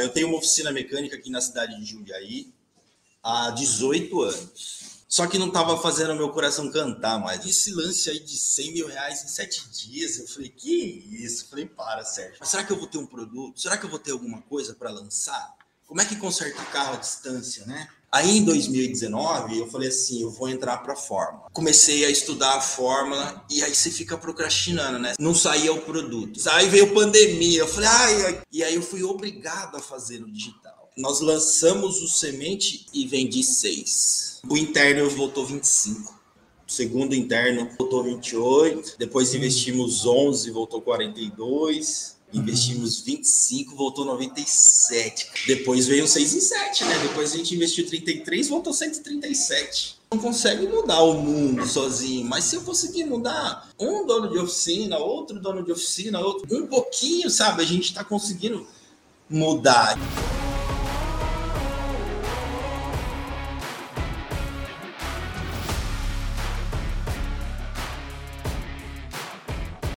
Eu tenho uma oficina mecânica aqui na cidade de Jundiaí há 18 anos. Só que não estava fazendo meu coração cantar mais. Esse lance aí de 100 mil reais em sete dias, eu falei, que isso? Eu falei, para, Sérgio. Mas será que eu vou ter um produto? Será que eu vou ter alguma coisa para lançar? Como é que conserta o carro à distância, né? Aí em 2019 eu falei assim, eu vou entrar para a fórmula. Comecei a estudar a fórmula e aí você fica procrastinando, né? Não saía o produto. Aí veio pandemia, eu falei, ai, e aí eu fui obrigado a fazer no digital. Nós lançamos o semente e vendi seis. O interno voltou 25. O segundo interno voltou 28. Depois investimos 11, voltou 42. Investimos 25, voltou 97. Depois veio 6 em 7, né? Depois a gente investiu 33, voltou 137. Não consegue mudar o mundo sozinho, mas se eu conseguir mudar um dono de oficina, outro dono de oficina, outro, um pouquinho, sabe? A gente está conseguindo mudar.